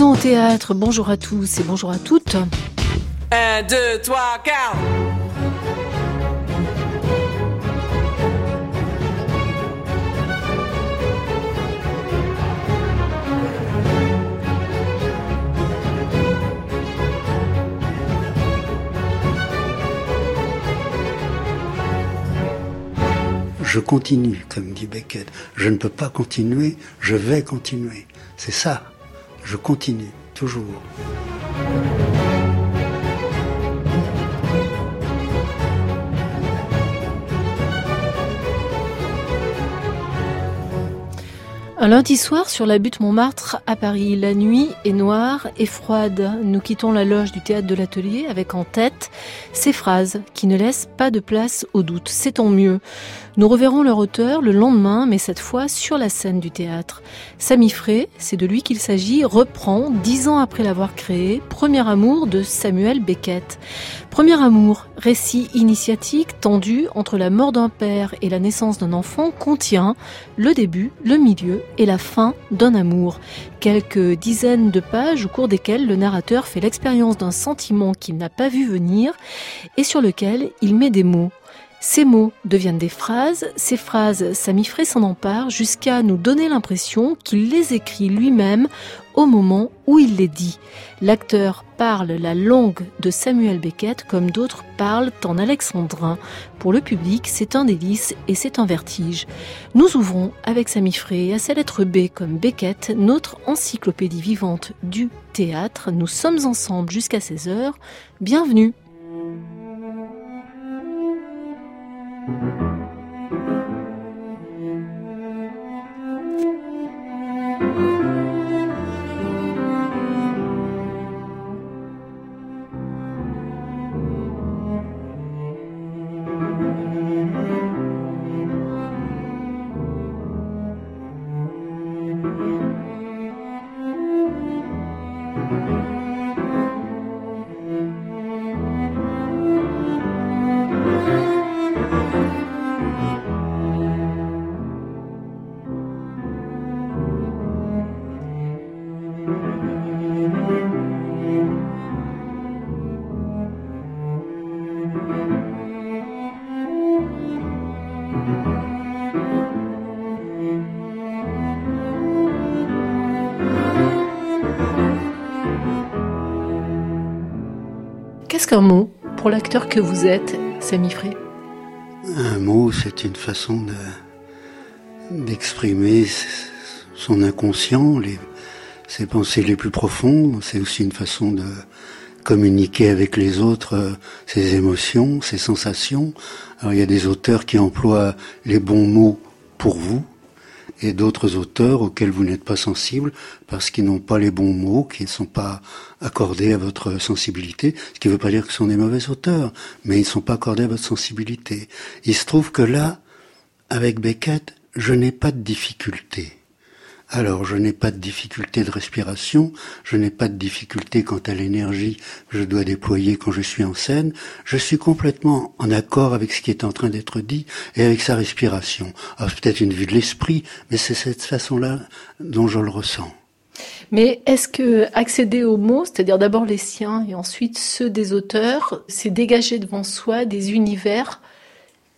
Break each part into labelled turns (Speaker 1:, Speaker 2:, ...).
Speaker 1: Au théâtre, bonjour à tous et bonjour à toutes.
Speaker 2: 1, 2, 3, 4
Speaker 3: Je continue, comme dit Beckett. Je ne peux pas continuer, je vais continuer. C'est ça. Je continue, toujours.
Speaker 1: Un lundi soir sur la butte Montmartre à Paris, la nuit est noire et froide. Nous quittons la loge du théâtre de l'atelier avec en tête ces phrases qui ne laissent pas de place au doute. C'est tant mieux. Nous reverrons leur auteur le lendemain, mais cette fois sur la scène du théâtre. Samy Frey, c'est de lui qu'il s'agit, reprend, dix ans après l'avoir créé, Premier amour de Samuel Beckett. Premier amour, récit initiatique tendu entre la mort d'un père et la naissance d'un enfant, contient le début, le milieu et la fin d'un amour. Quelques dizaines de pages au cours desquelles le narrateur fait l'expérience d'un sentiment qu'il n'a pas vu venir et sur lequel il met des mots. Ces mots deviennent des phrases, ces phrases, Samy Frey s'en empare jusqu'à nous donner l'impression qu'il les écrit lui-même au moment où il les dit. L'acteur parle la langue de Samuel Beckett comme d'autres parlent en alexandrin. Pour le public, c'est un délice et c'est un vertige. Nous ouvrons avec Samy Frey à sa lettre B comme Beckett, notre encyclopédie vivante du théâtre. Nous sommes ensemble jusqu'à 16h. Bienvenue. Qu'est-ce qu'un mot pour l'acteur que vous êtes, Samy Frey?
Speaker 3: Un mot, c'est une façon d'exprimer son inconscient, ses pensées les plus profondes. C'est aussi une façon de communiquer avec les autres euh, ses émotions, ses sensations. Alors il y a des auteurs qui emploient les bons mots pour vous, et d'autres auteurs auxquels vous n'êtes pas sensible parce qu'ils n'ont pas les bons mots, qui ne sont pas accordés à votre sensibilité, ce qui ne veut pas dire que ce sont des mauvais auteurs, mais ils ne sont pas accordés à votre sensibilité. Il se trouve que là, avec Beckett, je n'ai pas de difficulté. Alors, je n'ai pas de difficulté de respiration, je n'ai pas de difficulté quant à l'énergie que je dois déployer quand je suis en scène. Je suis complètement en accord avec ce qui est en train d'être dit et avec sa respiration. Alors, c'est peut-être une vue de l'esprit, mais c'est cette façon-là dont je le ressens.
Speaker 1: Mais est-ce que accéder aux mots, c'est-à-dire d'abord les siens et ensuite ceux des auteurs, c'est dégager devant soi des univers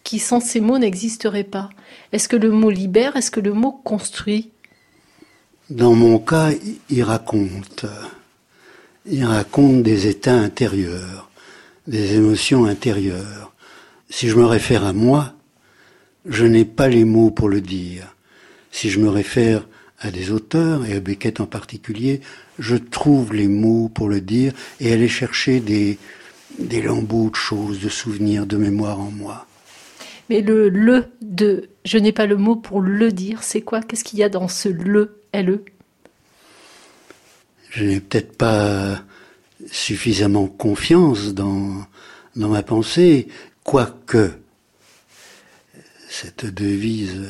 Speaker 1: qui sans ces mots n'existeraient pas? Est-ce que le mot libère? Est-ce que le mot construit?
Speaker 3: Dans mon cas, il raconte. Il raconte des états intérieurs, des émotions intérieures. Si je me réfère à moi, je n'ai pas les mots pour le dire. Si je me réfère à des auteurs, et à Beckett en particulier, je trouve les mots pour le dire et aller chercher des, lambeaux de choses, de souvenirs, de mémoire en moi.
Speaker 1: Mais le le de je n'ai pas le mot pour le dire, c'est quoi? Qu'est-ce qu'il y a dans ce le LE
Speaker 3: Je n'ai peut-être pas suffisamment confiance dans, ma pensée, quoique cette devise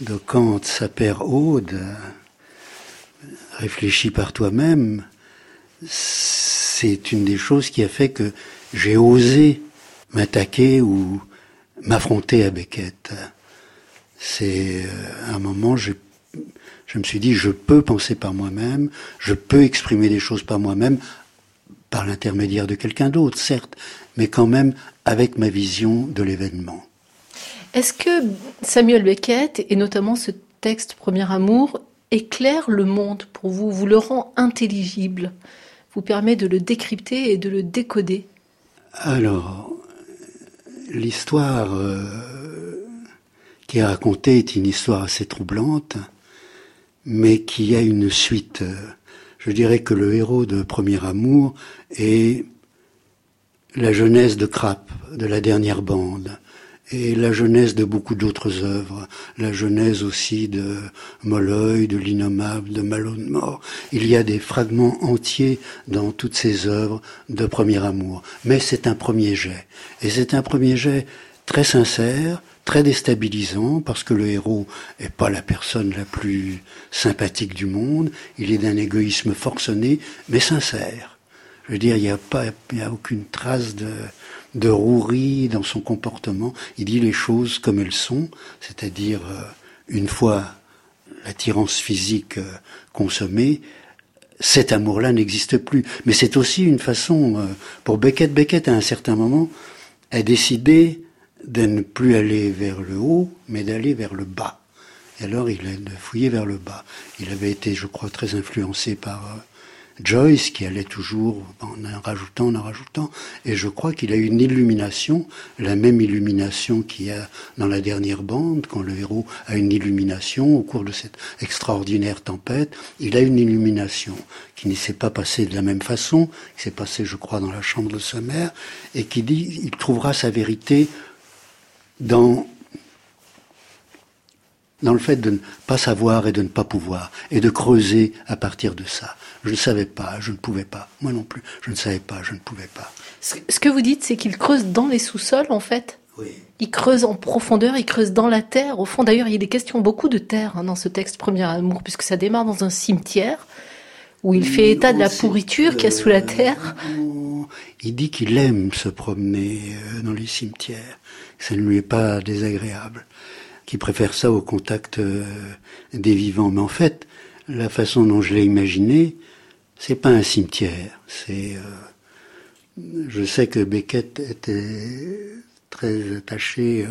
Speaker 3: de Kant, père Aude, réfléchis par toi-même, c'est une des choses qui a fait que j'ai osé m'attaquer ou m'affronter à Beckett. C'est euh, un moment, j'ai Je me suis dit, je peux penser par moi-même, je peux exprimer des choses par moi-même, par l'intermédiaire de quelqu'un d'autre, certes, mais quand même avec ma vision de l'événement.
Speaker 1: Est-ce que Samuel Beckett, et notamment ce texte Premier Amour, éclaire le monde pour vous, vous le rend intelligible, vous permet de le décrypter et de le décoder?
Speaker 3: Alors, l'histoire euh, qui est racontée est une histoire assez troublante, mais qui a une suite. Je dirais que le héros de Premier Amour est la jeunesse de Krapp, de la dernière bande, et la jeunesse de beaucoup d'autres œuvres, la jeunesse aussi de Molloy, de l'innommable, de Malone Mort. Il y a des fragments entiers dans toutes ces œuvres de Premier Amour. Mais c'est un premier jet. Et c'est un premier jet très sincère, très déstabilisant, parce que le héros est pas la personne la plus sympathique du monde, il est d'un égoïsme forcené, mais sincère. Je veux dire, il n'y a pas, il a aucune trace de, de rouerie dans son comportement. Il dit les choses comme elles sont, c'est-à-dire euh, une fois l'attirance physique euh, consommée, cet amour-là n'existe plus. Mais c'est aussi une façon, euh, pour Beckett, Beckett à un certain moment a décidé de ne plus aller vers le haut, mais d'aller vers le bas. Et alors il a fouillé vers le bas. Il avait été, je crois, très influencé par Joyce qui allait toujours en en rajoutant, en en rajoutant, et je crois qu'il a eu une illumination, la même illumination qu'il y a dans la dernière bande, quand le héros a une illumination au cours de cette extraordinaire tempête, il a une illumination qui ne s'est pas passée de la même façon, qui s'est passée, je crois, dans la chambre de sa mère, et qui dit, il trouvera sa vérité dans dans le fait de ne pas savoir et de ne pas pouvoir, et de creuser à partir de ça. Je ne savais pas, je ne pouvais pas. Moi non plus, je ne savais pas, je ne pouvais pas.
Speaker 1: Ce que vous dites, c'est qu'il creuse dans les sous-sols, en fait
Speaker 3: Oui.
Speaker 1: Il creuse en profondeur, il creuse dans la terre. Au fond, d'ailleurs, il y a des questions beaucoup de terre hein, dans ce texte Premier Amour, puisque ça démarre dans un cimetière où il fait état de la pourriture qu'il y a sous la terre.
Speaker 3: Il dit qu'il aime se promener euh, dans les cimetières. Ça ne lui est pas désagréable. Qu'il préfère ça au contact euh, des vivants. Mais en fait, la façon dont je l'ai imaginé, c'est pas un cimetière. C'est, euh, je sais que Beckett était très attaché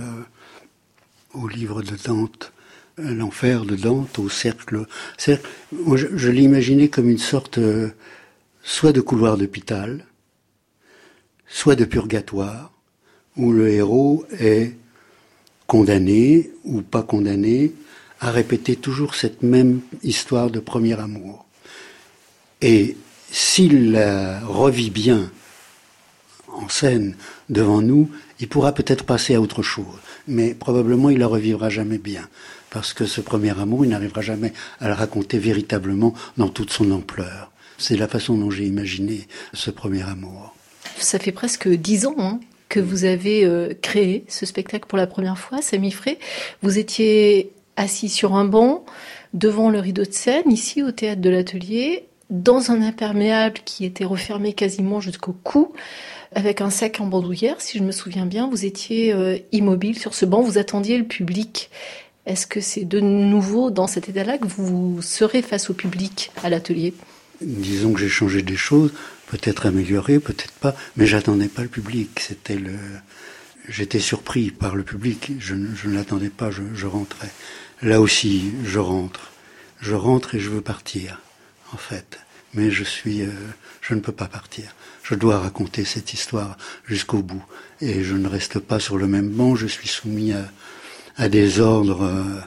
Speaker 3: au livre de Dante, l'enfer de Dante, au cercle. cercle. Je, je l'ai imaginé comme une sorte, euh, soit de couloir d'hôpital, soit de purgatoire, où le héros est condamné ou pas condamné à répéter toujours cette même histoire de premier amour. Et s'il la revit bien en scène devant nous, il pourra peut-être passer à autre chose, mais probablement il la revivra jamais bien, parce que ce premier amour, il n'arrivera jamais à le raconter véritablement dans toute son ampleur. C'est la façon dont j'ai imaginé ce premier amour.
Speaker 1: Ça fait presque dix ans hein, que vous avez euh, créé ce spectacle pour la première fois, Samy Frey. Vous étiez assis sur un banc devant le rideau de scène, ici au théâtre de l'Atelier, dans un imperméable qui était refermé quasiment jusqu'au cou, avec un sac en bandoulière, si je me souviens bien. Vous étiez euh, immobile sur ce banc, vous attendiez le public. Est-ce que c'est de nouveau dans cet état-là que vous serez face au public à l'atelier?
Speaker 3: Disons que j'ai changé des choses, peut-être amélioré, peut-être pas, mais j'attendais pas le public. C'était le, j'étais surpris par le public. Je, ne- je ne l'attendais pas. Je, je rentrais. Là aussi, je rentre. Je rentre et je veux partir, en fait. Mais je suis, euh, je ne peux pas partir. Je dois raconter cette histoire jusqu'au bout. Et je ne reste pas sur le même banc. Je suis soumis à, à des ordres euh,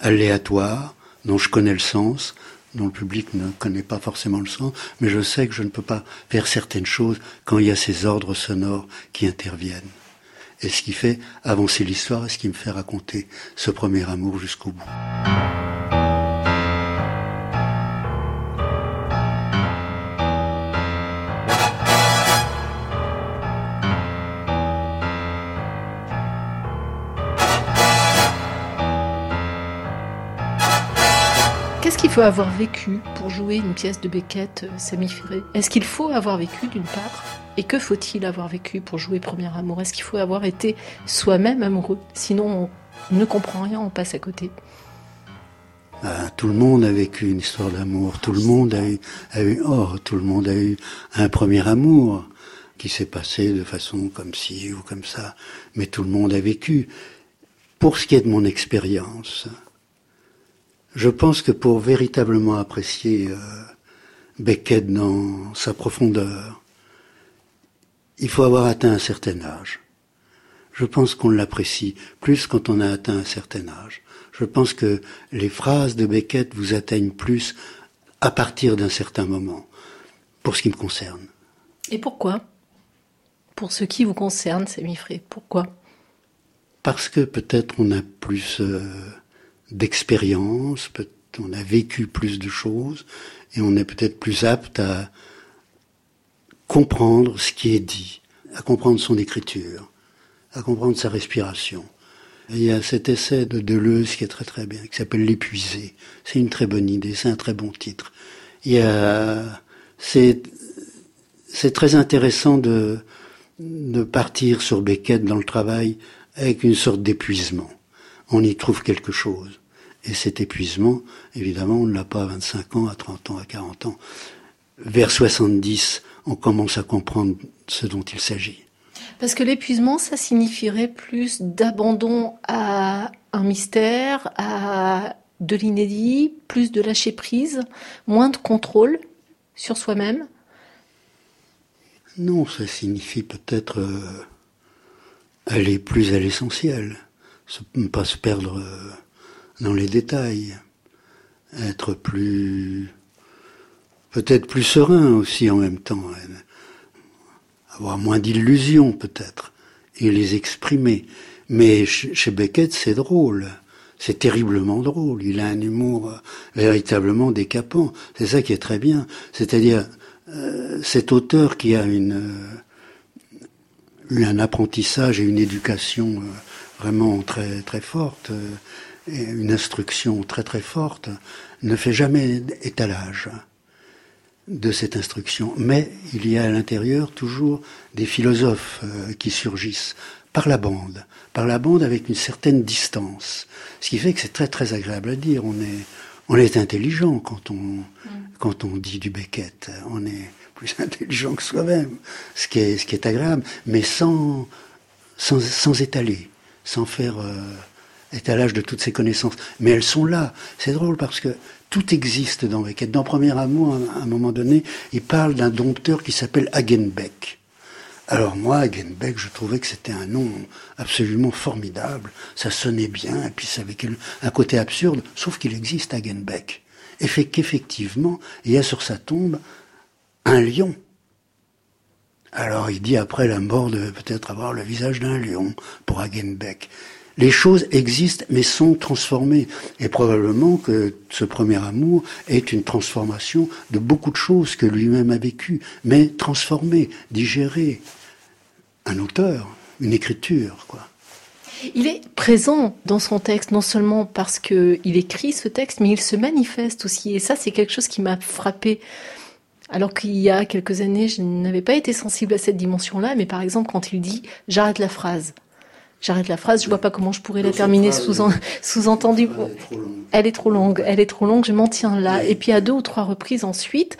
Speaker 3: aléatoires dont je connais le sens, dont le public ne connaît pas forcément le sens, mais je sais que je ne peux pas faire certaines choses quand il y a ces ordres sonores qui interviennent. Et ce qui fait avancer l'histoire et ce qui me fait raconter ce premier amour jusqu'au bout.
Speaker 1: Avoir vécu pour jouer une pièce de Beckett, euh, Est-ce qu'il faut avoir vécu d'une part? Et que faut-il avoir vécu pour jouer Premier Amour? Est-ce qu'il faut avoir été soi-même amoureux? Sinon, on ne comprend rien, on passe à côté.
Speaker 3: Ben, tout le monde a vécu une histoire d'amour. Tout le monde a eu, oh, tout le monde a eu un premier amour qui s'est passé de façon comme ci ou comme ça. Mais tout le monde a vécu. Pour ce qui est de mon expérience, je pense que pour véritablement apprécier euh, Beckett dans sa profondeur, il faut avoir atteint un certain âge. Je pense qu'on l'apprécie plus quand on a atteint un certain âge. Je pense que les phrases de Beckett vous atteignent plus à partir d'un certain moment, pour ce qui me concerne.
Speaker 1: Et pourquoi? Pour ce qui vous concerne, Mifré, pourquoi?
Speaker 3: Parce que peut-être on a plus euh, d'expérience, on a vécu plus de choses, et on est peut-être plus apte à comprendre ce qui est dit, à comprendre son écriture, à comprendre sa respiration. il y a cet essai de Deleuze qui est très très bien, qui s'appelle L'épuisé. C'est une très bonne idée, c'est un très bon titre. Il y a, c'est, c'est très intéressant de, de partir sur Beckett dans le travail avec une sorte d'épuisement. On y trouve quelque chose. Et cet épuisement, évidemment, on ne l'a pas à 25 ans, à 30 ans, à 40 ans. Vers 70, on commence à comprendre ce dont il s'agit.
Speaker 1: Parce que l'épuisement, ça signifierait plus d'abandon à un mystère, à de l'inédit, plus de lâcher prise, moins de contrôle sur soi-même
Speaker 3: Non, ça signifie peut-être euh, aller plus à l'essentiel, ne pas se perdre euh, dans les détails, être plus peut-être plus serein aussi en même temps, avoir moins d'illusions peut-être, et les exprimer. Mais chez Beckett, c'est drôle. C'est terriblement drôle. Il a un humour euh, véritablement décapant. C'est ça qui est très bien. C'est-à-dire, euh, cet auteur qui a une, euh, un apprentissage et une éducation vraiment très, très forte, et une instruction très très forte, ne fait jamais étalage de cette instruction. Mais il y a à l'intérieur toujours des philosophes euh, qui surgissent par la bande, par la bande avec une certaine distance. Ce qui fait que c'est très très agréable à dire. On est, on est intelligent quand on, mm. quand on dit du Beckett. On est plus intelligent que soi-même, ce qui est, ce qui est agréable, mais sans, sans, sans étaler, sans faire euh, étalage de toutes ces connaissances. Mais elles sont là. C'est drôle parce que tout existe dans Beckett. Dans Premier Amour, à un moment donné, il parle d'un dompteur qui s'appelle Hagenbeck. Alors moi, Hagenbeck, je trouvais que c'était un nom absolument formidable. Ça sonnait bien, et puis ça avait un côté absurde, sauf qu'il existe Hagenbeck. Et fait qu'effectivement, il y a sur sa tombe un lion. Alors il dit après la mort de peut-être avoir le visage d'un lion pour Hagenbeck les choses existent mais sont transformées. Et probablement que ce premier amour est une transformation de beaucoup de choses que lui-même a vécues, mais transformées, digérées. Un auteur, une écriture, quoi.
Speaker 1: Il est présent dans son texte, non seulement parce qu'il écrit ce texte, mais il se manifeste aussi. Et ça, c'est quelque chose qui m'a frappé. Alors qu'il y a quelques années, je n'avais pas été sensible à cette dimension-là, mais par exemple, quand il dit j'arrête la phrase, J'arrête la phrase, je vois pas comment je pourrais la terminer sous-entendu. elle est trop longue, elle est trop longue, je m'en tiens là. Et puis à deux ou trois reprises ensuite,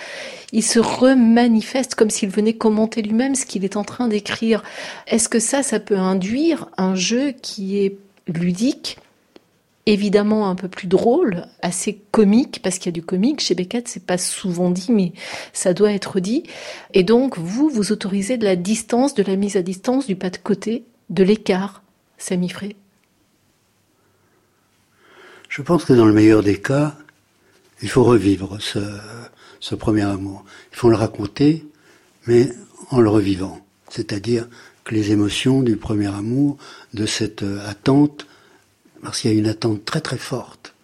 Speaker 1: il se remanifeste comme s'il venait commenter lui-même ce qu'il est en train d'écrire. Est-ce que ça, ça peut induire un jeu qui est ludique, évidemment un peu plus drôle, assez comique, parce qu'il y a du comique chez Beckett, c'est pas souvent dit, mais ça doit être dit. Et donc, vous, vous autorisez de la distance, de la mise à distance, du pas de côté, de l'écart Semifré
Speaker 3: Je pense que dans le meilleur des cas, il faut revivre ce, ce premier amour. Il faut le raconter, mais en le revivant. C'est-à-dire que les émotions du premier amour, de cette attente, parce qu'il y a une attente très très forte,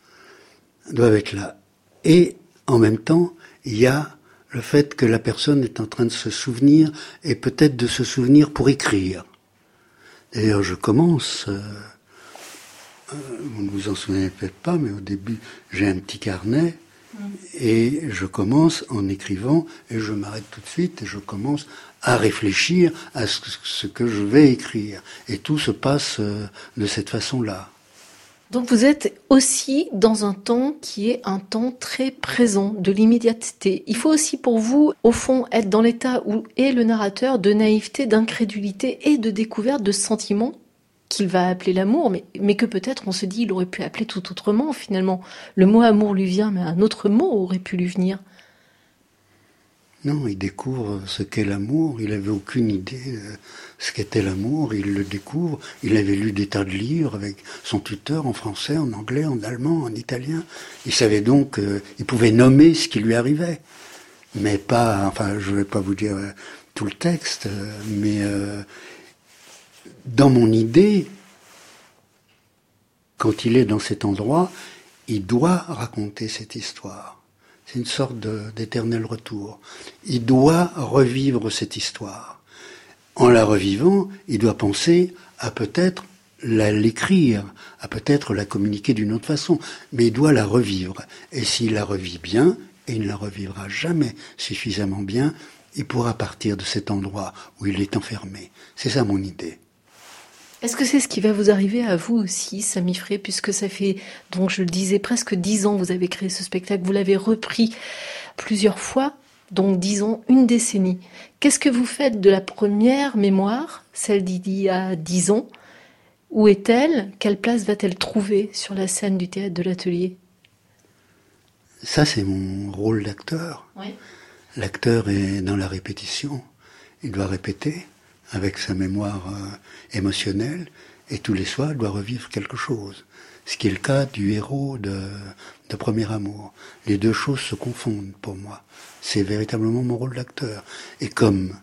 Speaker 3: doivent être là. Et en même temps, il y a le fait que la personne est en train de se souvenir, et peut-être de se souvenir pour écrire. D'ailleurs, je commence, euh, euh, vous ne vous en souvenez peut-être pas, mais au début, j'ai un petit carnet et je commence en écrivant et je m'arrête tout de suite et je commence à réfléchir à ce, que je vais écrire. Et tout se passe euh, de cette façon-là.
Speaker 1: Donc vous êtes aussi dans un temps qui est un temps très présent, de l'immédiateté. Il faut aussi pour vous, au fond, être dans l'état où est le narrateur de naïveté, d'incrédulité et de découverte de sentiments qu'il va appeler l'amour, mais, mais que peut-être on se dit il aurait pu appeler tout autrement finalement. Le mot amour lui vient, mais un autre mot aurait pu lui venir.
Speaker 3: Non, il découvre ce qu'est l'amour. Il n'avait aucune idée de ce qu'était l'amour. Il le découvre. Il avait lu des tas de livres avec son tuteur en français, en anglais, en allemand, en italien. Il savait donc qu'il pouvait nommer ce qui lui arrivait. Mais pas, enfin, je ne vais pas vous dire euh, tout le texte, euh, mais euh, dans mon idée, quand il est dans cet endroit, il doit raconter cette histoire. Une sorte d'éternel retour. Il doit revivre cette histoire. En la revivant, il doit penser à peut-être l'écrire, à peut-être la communiquer d'une autre façon, mais il doit la revivre. Et s'il la revit bien, et il ne la revivra jamais suffisamment bien, il pourra partir de cet endroit où il est enfermé. C'est ça mon idée.
Speaker 1: Est-ce que c'est ce qui va vous arriver à vous aussi, Samy Frey, puisque ça fait, donc je le disais, presque dix ans que vous avez créé ce spectacle, vous l'avez repris plusieurs fois, donc disons une décennie. Qu'est-ce que vous faites de la première mémoire, celle d'il y a dix ans? Où est-elle? Quelle place va-t-elle trouver sur la scène du théâtre de l'atelier?
Speaker 3: Ça, c'est mon rôle d'acteur. L'acteur est dans la répétition. Il doit répéter avec sa mémoire euh, émotionnelle, et tous les soirs, elle doit revivre quelque chose. Ce qui est le cas du héros de, de Premier Amour. Les deux choses se confondent pour moi. C'est véritablement mon rôle d'acteur. Et comme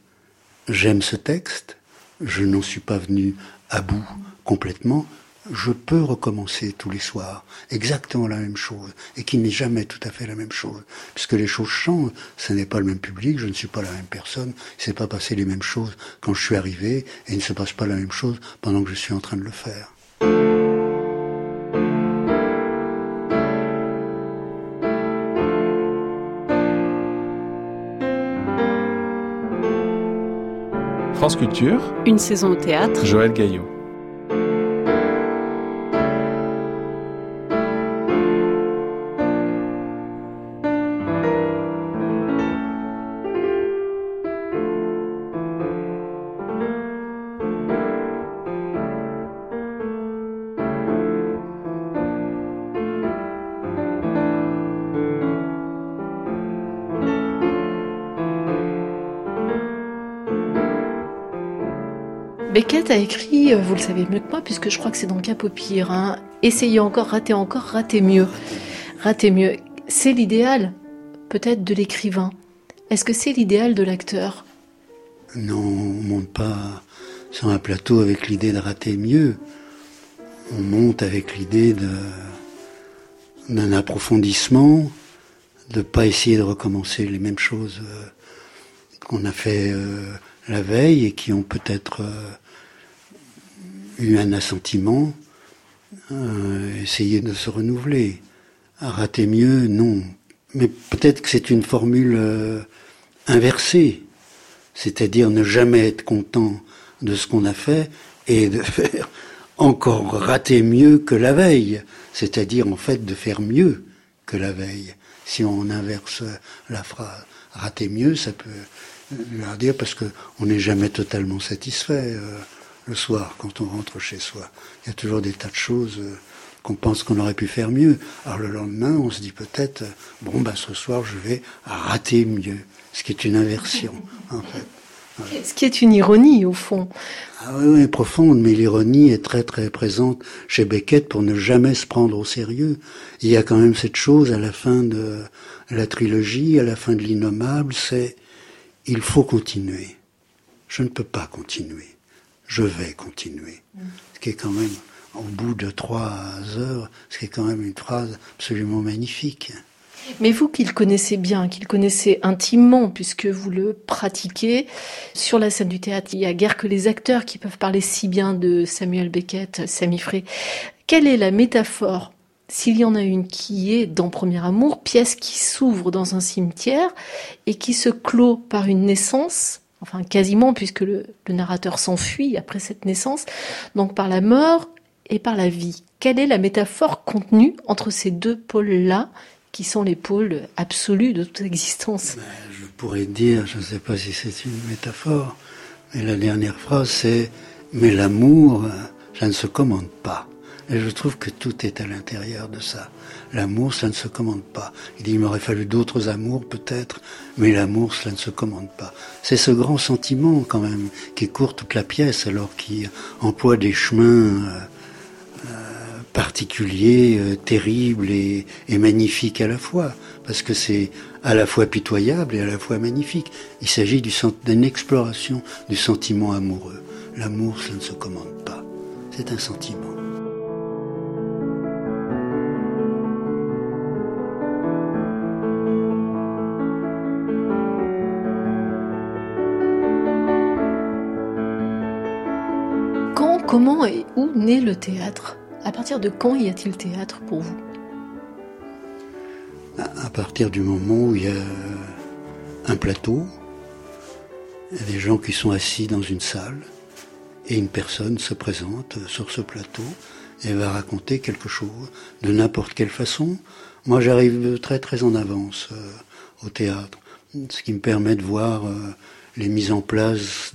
Speaker 3: j'aime ce texte, je n'en suis pas venu à bout complètement, je peux recommencer tous les soirs exactement la même chose et qui n'est jamais tout à fait la même chose. Puisque les choses changent, ce n'est pas le même public, je ne suis pas la même personne, il ne s'est pas passé les mêmes choses quand je suis arrivé et il ne se passe pas la même chose pendant que je suis en train de le faire.
Speaker 4: France Culture.
Speaker 5: Une saison au théâtre.
Speaker 4: Joël Gaillot.
Speaker 1: Beckett a écrit, euh, vous le savez mieux que moi, puisque je crois que c'est dans Cap au pire, hein, essayez encore, ratez encore, ratez mieux. Ratez mieux. C'est l'idéal, peut-être, de l'écrivain. Est-ce que c'est l'idéal de l'acteur?
Speaker 3: Non, on monte pas sur un plateau avec l'idée de rater mieux. On monte avec l'idée d'un approfondissement, de pas essayer de recommencer les mêmes choses euh, qu'on a fait euh, la veille et qui ont peut-être eu un assentiment, euh, essayer de se renouveler. rater mieux, non. Mais peut-être que c'est une formule euh, inversée, c'est-à-dire ne jamais être content de ce qu'on a fait et de faire encore rater mieux que la veille, c'est-à-dire en fait de faire mieux que la veille. Si on inverse la phrase, rater mieux, ça peut leur dire parce qu'on n'est jamais totalement satisfait. Euh, le soir quand on rentre chez soi. Il y a toujours des tas de choses euh, qu'on pense qu'on aurait pu faire mieux. Alors le lendemain, on se dit peut-être, euh, bon, bah, ce soir, je vais rater mieux. Ce qui est une inversion, en fait.
Speaker 1: Ce qui est une ironie, au fond.
Speaker 3: Ah oui, profonde, mais l'ironie est très très présente chez Beckett pour ne jamais se prendre au sérieux. Il y a quand même cette chose à la fin de la trilogie, à la fin de l'innommable, c'est il faut continuer. Je ne peux pas continuer je vais continuer. Ce qui est quand même, au bout de trois heures, ce qui est quand même une phrase absolument magnifique.
Speaker 1: Mais vous qui le connaissez bien, qui le connaissez intimement, puisque vous le pratiquez sur la scène du théâtre, il y a guère que les acteurs qui peuvent parler si bien de Samuel Beckett, Samy Frey. Quelle est la métaphore, s'il y en a une, qui est dans Premier Amour, pièce qui s'ouvre dans un cimetière et qui se clôt par une naissance enfin quasiment puisque le, narrateur s'enfuit après cette naissance, donc par la mort et par la vie. quelle est la métaphore contenue entre ces deux pôles-là, qui sont les pôles absolus de toute existence?
Speaker 3: Ben, Je pourrais dire, je ne sais pas si c'est une métaphore, mais la dernière phrase c'est Mais l'amour, ça ne se commande pas. Et je trouve que tout est à l'intérieur de ça. L'amour, ça ne se commande pas. Il dit, il m'aurait fallu d'autres amours peut-être, mais l'amour, cela ne se commande pas. C'est ce grand sentiment quand même qui court toute la pièce alors qu'il emploie des chemins euh, euh, particuliers, euh, terribles et, et magnifiques à la fois. Parce que c'est à la fois pitoyable et à la fois magnifique. Il s'agit d'une exploration du sentiment amoureux. L'amour, ça ne se commande pas. C'est un sentiment.
Speaker 1: Comment et où naît le théâtre? À partir de quand y a-t-il théâtre pour vous?
Speaker 3: À partir du moment où il y a un plateau, des gens qui sont assis dans une salle et une personne se présente sur ce plateau et va raconter quelque chose de n'importe quelle façon. Moi, j'arrive très très en avance euh, au théâtre, ce qui me permet de voir euh, les mises en place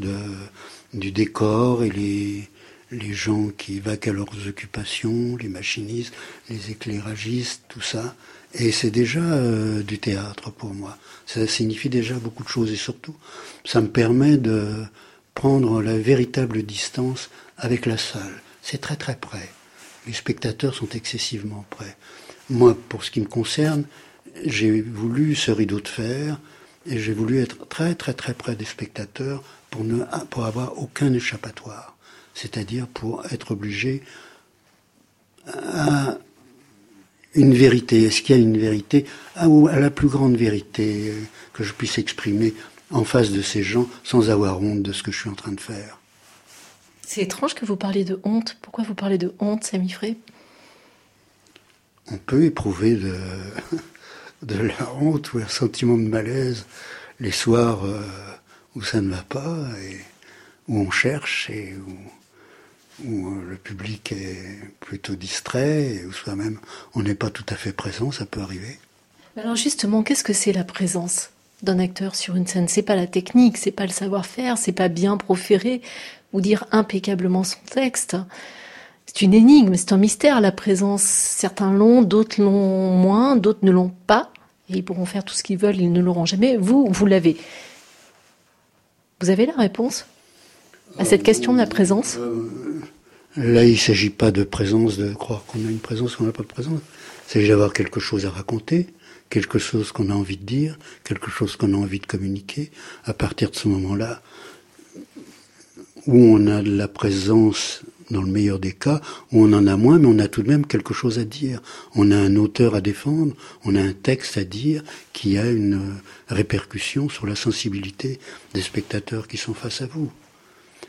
Speaker 3: du décor et les, les gens qui vaquent à leurs occupations, les machinistes, les éclairagistes, tout ça. Et c'est déjà euh, du théâtre pour moi. Ça signifie déjà beaucoup de choses et surtout, ça me permet de prendre la véritable distance avec la salle. C'est très très près. Les spectateurs sont excessivement près. Moi, pour ce qui me concerne, j'ai voulu ce rideau de fer et j'ai voulu être très très très près des spectateurs pour ne pour avoir aucun échappatoire c'est-à-dire pour être obligé à une vérité. Est-ce qu'il y a une vérité? À, à la plus grande vérité que je puisse exprimer en face de ces gens sans avoir honte de ce que je suis en train de faire?
Speaker 1: C'est étrange que vous parliez de honte. Pourquoi vous parlez de honte, Samy Frey?
Speaker 3: On peut éprouver de, de la honte ou un sentiment de malaise les soirs euh, où ça ne va pas et où on cherche et où où euh, le public est plutôt distrait, et où soi-même on n'est pas tout à fait présent, ça peut arriver.
Speaker 1: Alors justement, qu'est-ce que c'est la présence d'un acteur sur une scène? C'est pas la technique, c'est pas le savoir-faire, c'est pas bien proférer ou dire impeccablement son texte. C'est une énigme, c'est un mystère la présence. Certains l'ont, d'autres l'ont moins, d'autres ne l'ont pas. Et ils pourront faire tout ce qu'ils veulent, ils ne l'auront jamais. Vous, vous l'avez. Vous avez la réponse à cette question de la présence? euh,
Speaker 3: Là, il ne s'agit pas de présence, de croire qu'on a une présence, qu'on n'a pas de présence. Il s'agit d'avoir quelque chose à raconter, quelque chose qu'on a envie de dire, quelque chose qu'on a envie de communiquer. À partir de ce moment-là, où on a de la présence, dans le meilleur des cas, où on en a moins, mais on a tout de même quelque chose à dire. On a un auteur à défendre, on a un texte à dire qui a une répercussion sur la sensibilité des spectateurs qui sont face à vous.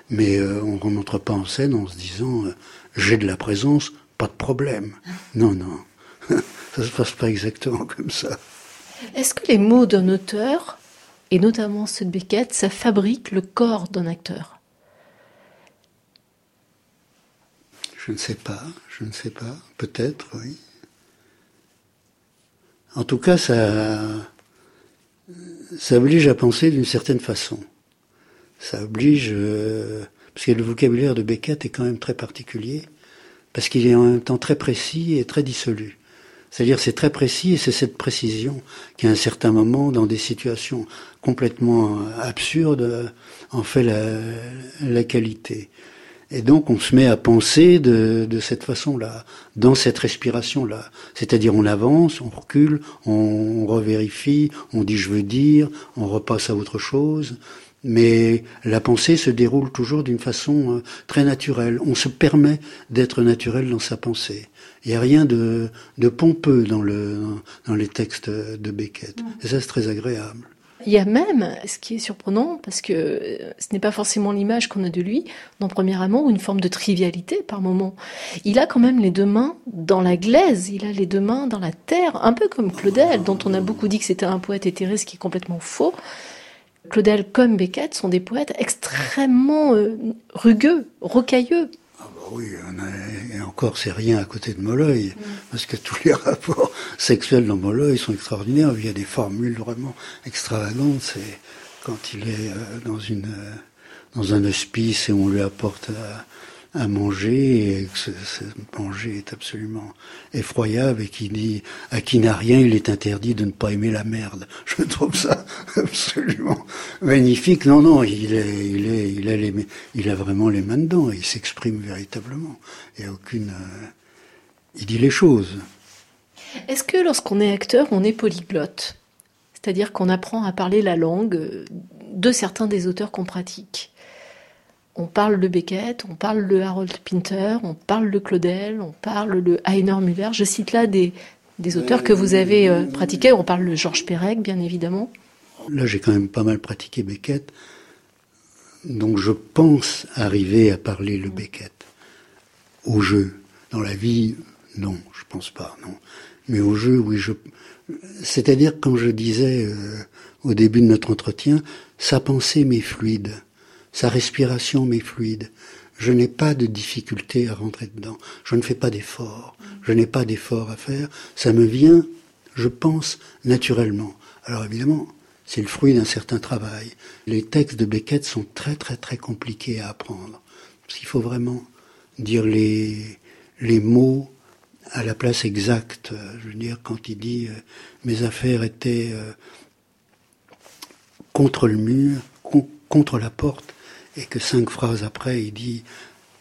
Speaker 3: Mais euh, on ne remonte pas en scène en se disant euh, j'ai de la présence, pas de problème. Non, non. ça se passe pas exactement comme ça.
Speaker 1: Est-ce que les mots d'un auteur, et notamment ceux de Beckett, ça fabrique le corps d'un acteur?
Speaker 3: Je ne sais pas, je ne sais pas. Peut-être, oui. En tout cas, ça, ça oblige à penser d'une certaine façon ça oblige, euh, parce que le vocabulaire de Beckett est quand même très particulier, parce qu'il est en même temps très précis et très dissolu. C'est-à-dire c'est très précis et c'est cette précision qui à un certain moment, dans des situations complètement absurdes, en fait la, la qualité. Et donc on se met à penser de, de cette façon-là, dans cette respiration-là. C'est-à-dire on avance, on recule, on revérifie, on dit je veux dire, on repasse à autre chose mais la pensée se déroule toujours d'une façon euh, très naturelle. On se permet d'être naturel dans sa pensée. Il n'y a rien de, pompeux dans, le, dans les textes de Beckett. Et ça, c'est très agréable.
Speaker 1: Il y a même, ce qui est surprenant, parce que euh, ce n'est pas forcément l'image qu'on a de lui, dans Premier Amour, une forme de trivialité par moment. Il a quand même les deux mains dans la glaise, il a les deux mains dans la terre, un peu comme Claudel, dont on a beaucoup dit que c'était un poète éthéré, ce qui est complètement faux. Claudel comme Beckett sont des poètes extrêmement euh, rugueux, rocailleux.
Speaker 3: Ah bah oui, et encore c'est rien à côté de Molloy, mm. parce que tous les rapports sexuels dans Molloy sont extraordinaires. Il y a des formules vraiment extravagantes. C'est quand il est euh, dans une euh, dans un hospice et on lui apporte à manger et que ce, manger est absolument effroyable et qui dit à qui n'a rien il est interdit de ne pas aimer la merde. Je trouve ça absolument magnifique. Non non, il est il est il a les il a vraiment les mains dedans il s'exprime véritablement. Il a aucune euh, il dit les choses.
Speaker 1: Est-ce que lorsqu'on est acteur, on est polyglotte? C'est-à-dire qu'on apprend à parler la langue de certains des auteurs qu'on pratique? On parle de Beckett, on parle de Harold Pinter, on parle de Claudel, on parle de Heiner Müller. Je cite là des, auteurs que vous avez euh, pratiqués. On parle de Georges Perec, bien évidemment.
Speaker 3: Là, j'ai quand même pas mal pratiqué Beckett. Donc je pense arriver à parler le Beckett. Au jeu. Dans la vie, non, je pense pas, non. Mais au jeu, oui, je. C'est-à-dire, comme je disais euh, au début de notre entretien, sa pensée m'est fluide sa respiration m'est fluide. Je n'ai pas de difficulté à rentrer dedans. Je ne fais pas d'effort. Je n'ai pas d'effort à faire. Ça me vient, je pense, naturellement. Alors évidemment, c'est le fruit d'un certain travail. Les textes de Beckett sont très très très compliqués à apprendre. Parce qu'il faut vraiment dire les, les mots à la place exacte. Je veux dire, quand il dit euh, mes affaires étaient euh, contre le mur, contre la porte, et que cinq phrases après, il dit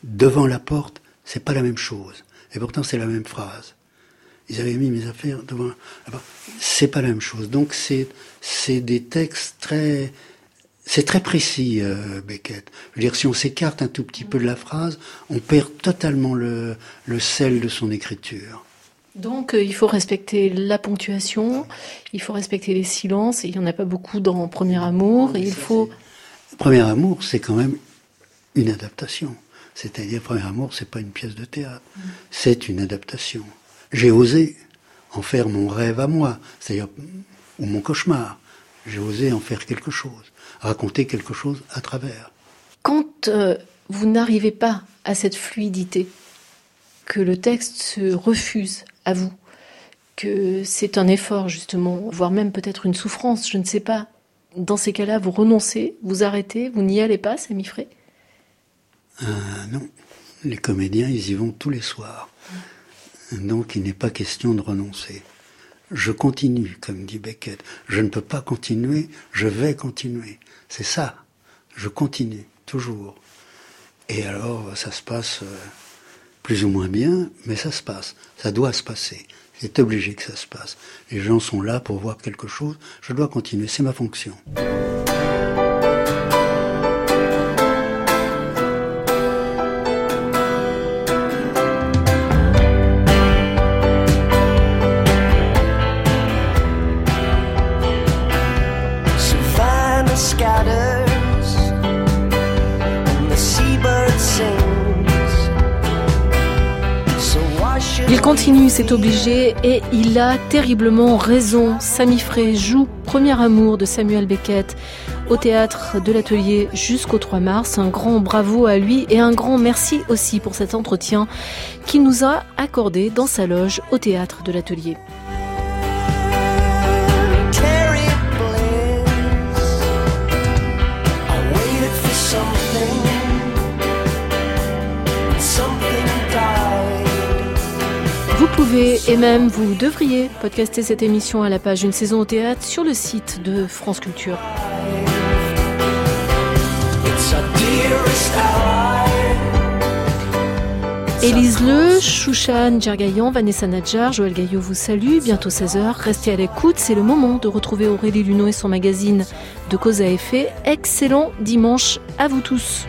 Speaker 3: devant la porte, c'est pas la même chose. Et pourtant, c'est la même phrase. Ils avaient mis mes affaires devant la porte. C'est pas la même chose. Donc, c'est, c'est des textes très, c'est très précis, euh, Beckett. Je veux dire, si on s'écarte un tout petit peu de la phrase, on perd totalement le, le sel de son écriture.
Speaker 1: Donc euh, il faut respecter la ponctuation, il faut respecter les silences, et il n'y en a pas beaucoup dans Premier Amour, et il faut
Speaker 3: Premier amour, c'est quand même une adaptation. C'est-à-dire, Premier amour, c'est pas une pièce de théâtre, c'est une adaptation. J'ai osé en faire mon rêve à moi, c'est-à-dire ou mon cauchemar. J'ai osé en faire quelque chose, raconter quelque chose à travers.
Speaker 1: Quand euh, vous n'arrivez pas à cette fluidité, que le texte se refuse à vous, que c'est un effort justement, voire même peut-être une souffrance, je ne sais pas, dans ces cas-là, vous renoncez, vous arrêtez, vous n'y allez pas, Samy Frey?
Speaker 3: Euh, Non. Les comédiens, ils y vont tous les soirs. Donc il n'est pas question de renoncer. Je continue, comme dit Beckett. Je ne peux pas continuer, je vais continuer. C'est ça. Je continue, toujours. Et alors, ça se passe euh, plus ou moins bien, mais ça se passe. Ça doit se passer. C'est obligé que ça se passe. Les gens sont là pour voir quelque chose. Je dois continuer. C'est ma fonction.
Speaker 1: C'est obligé, et il a terriblement raison. Samy Frey joue Premier amour de Samuel Beckett au théâtre de l'atelier jusqu'au 3 mars. Un grand bravo à lui et un grand merci aussi pour cet entretien qu'il nous a accordé dans sa loge au théâtre de l'atelier. Pouvez et même vous devriez podcaster cette émission à la page Une saison au théâtre sur le site de France Culture. Élise Le, Chouchan Djergayan, Vanessa Nadjar, Joël Gaillot vous salue. Bientôt 16h. Restez à l'écoute. C'est le moment de retrouver Aurélie Luneau et son magazine de cause à effet. Excellent dimanche à vous tous.